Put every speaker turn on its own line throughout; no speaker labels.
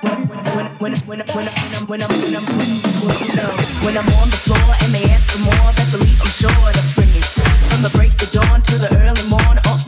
when when when when when when when I'm when I'm when I'm when I'm on the floor and they ask for more, best believe I'm sure to bring it from the break of dawn to the early morn. Oh,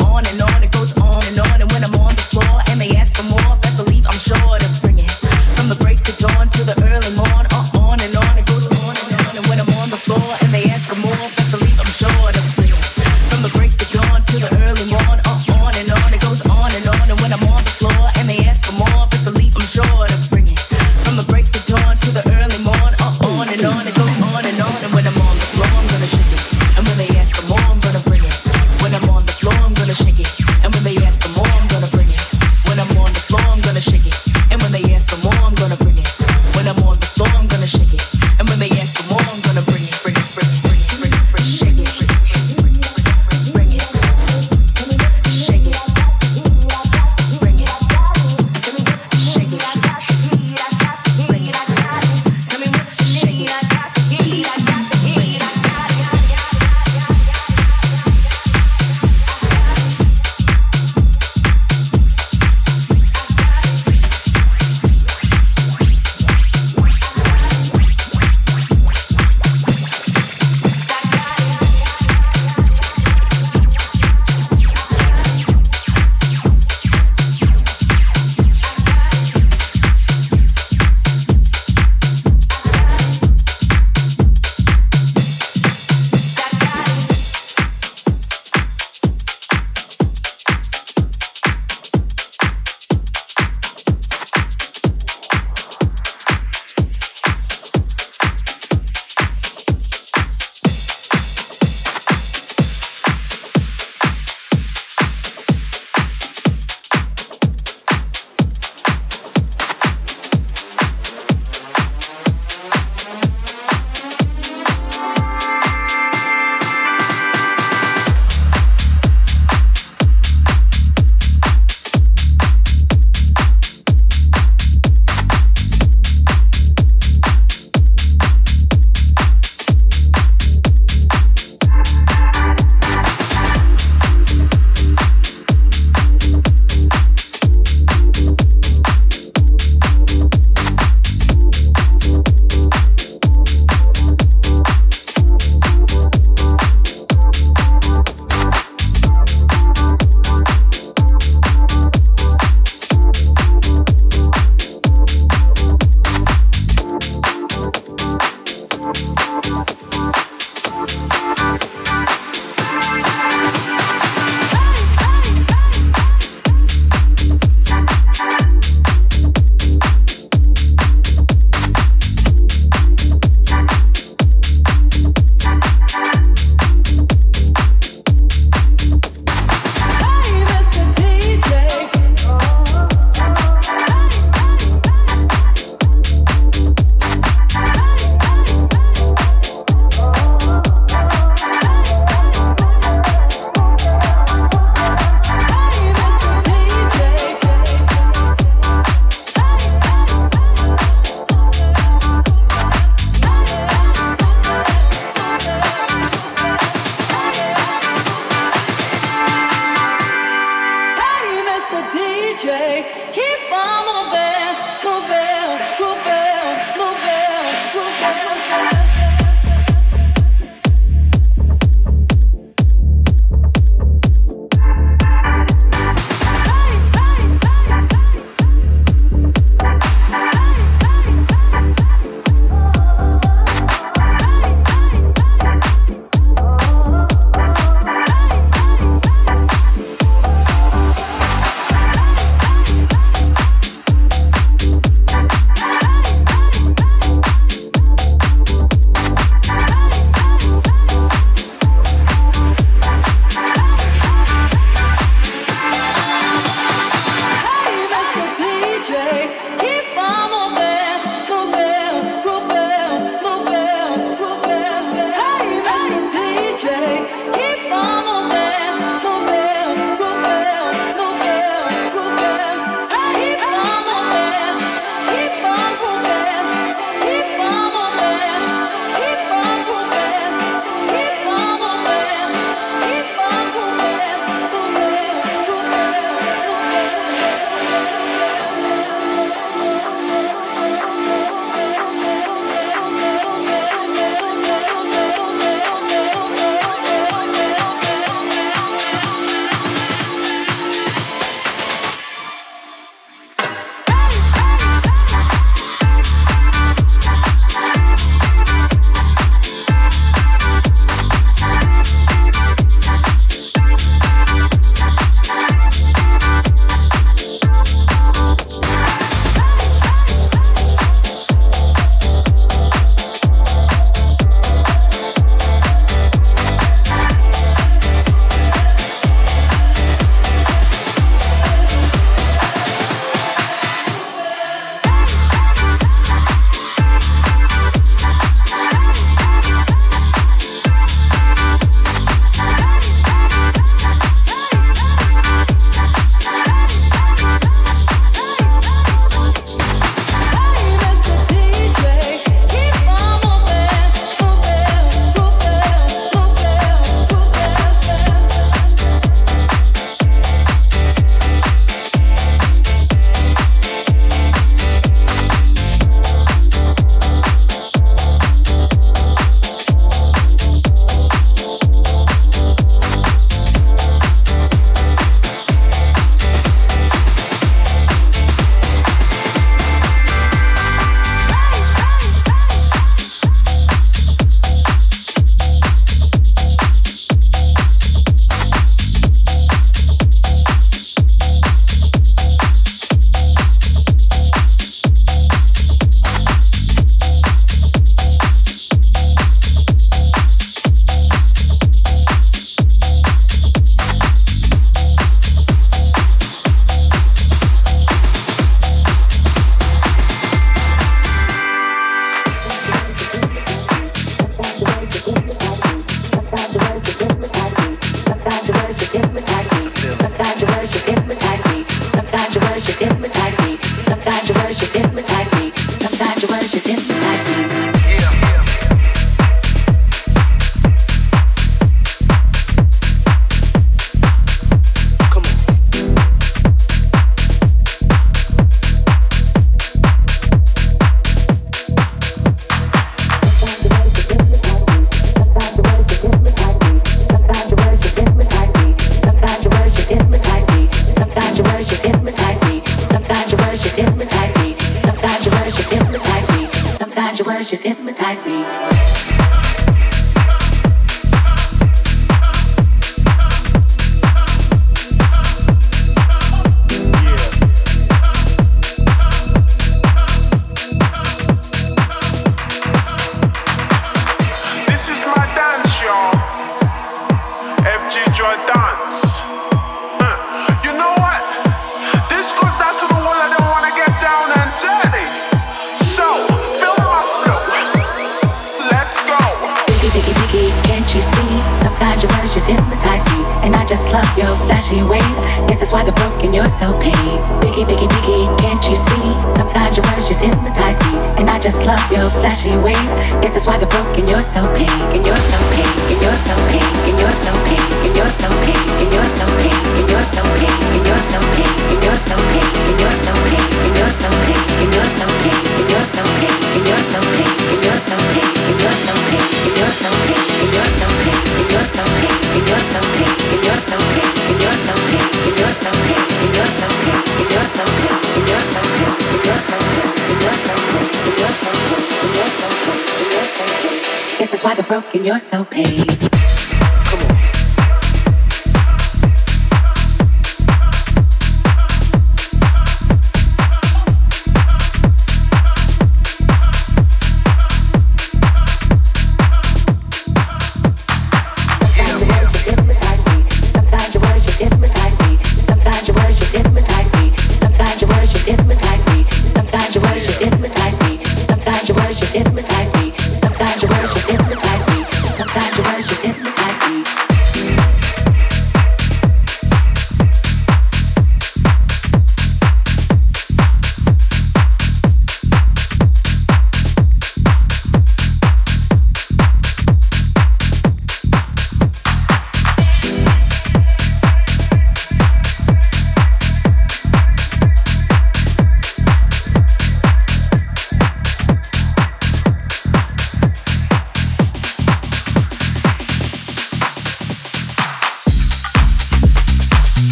you're so paid.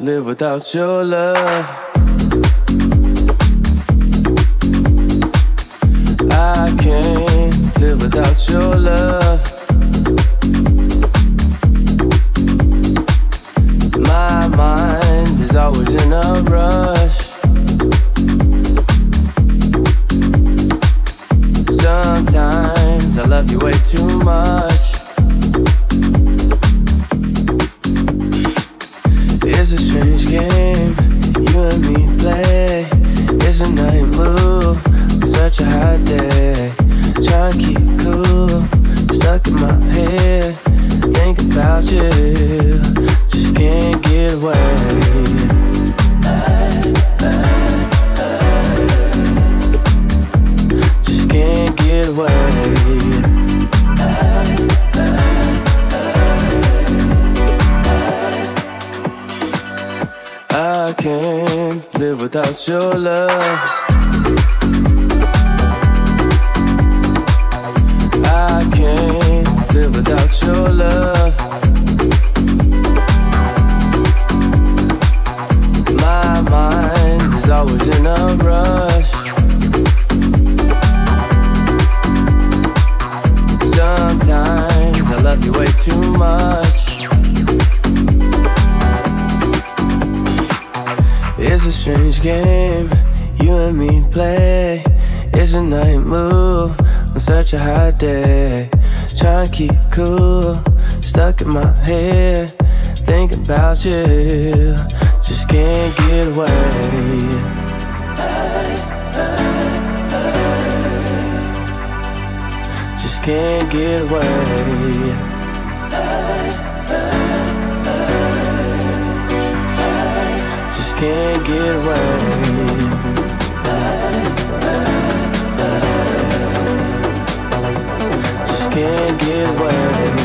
Without your love.
Can't get away. Just can't get away.